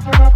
Some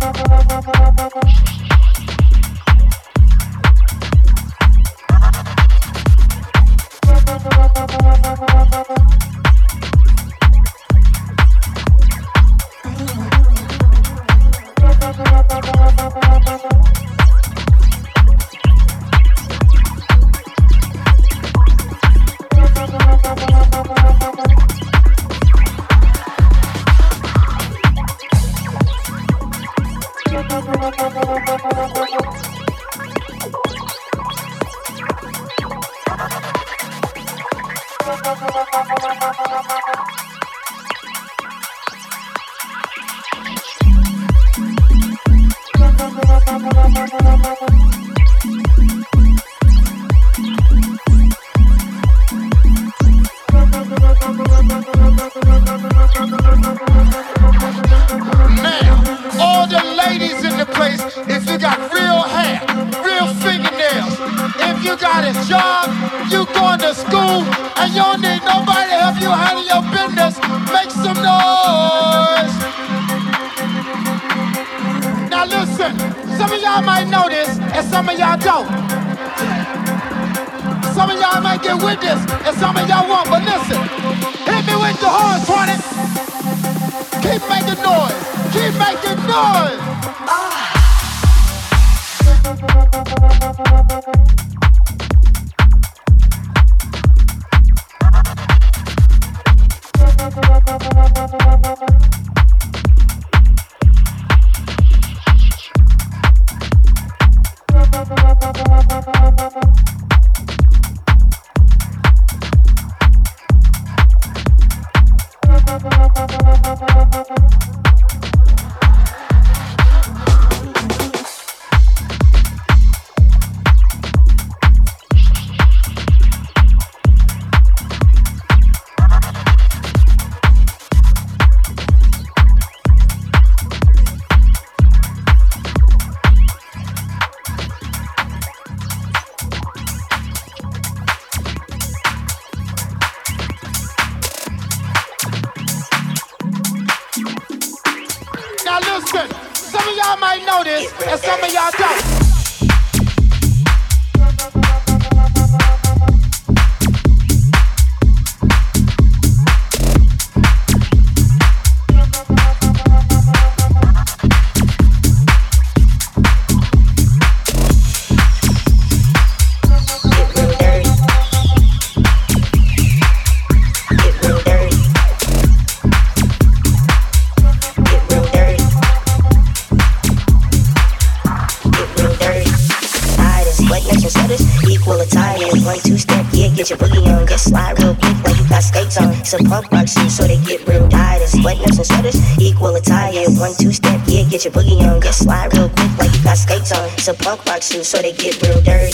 so they get real dirty.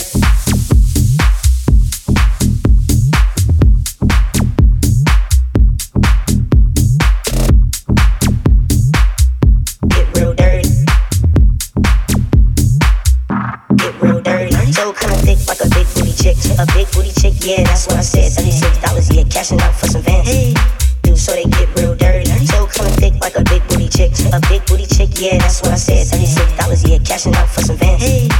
Get real dirty. Get real dirty. So kinda thick like a big booty chick. A big booty chick, yeah, that's what I said. Seventy-six dollars, yeah, cashing out for some Vans. Do so they get real dirty. So kinda thick like a big booty chick. A big booty chick, yeah, that's what I said. Dollars, yeah, cashing out for some Vans. Big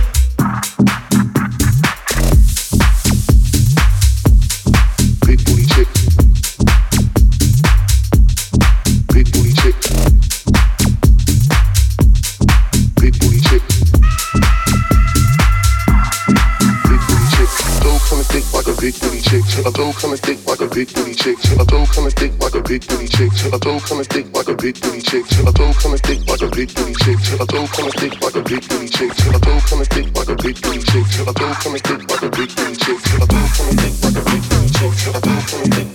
big booty chick. A toe kinda thick like a big booty chick. A toe kinda thick like a big booty chick. A toe kinda thick like a big booty chick. A toe kinda thick like a big booty chick. A toe kinda thick like a big booty chick. A toe kinda thick like a big booty chick. A toe kinda thick like a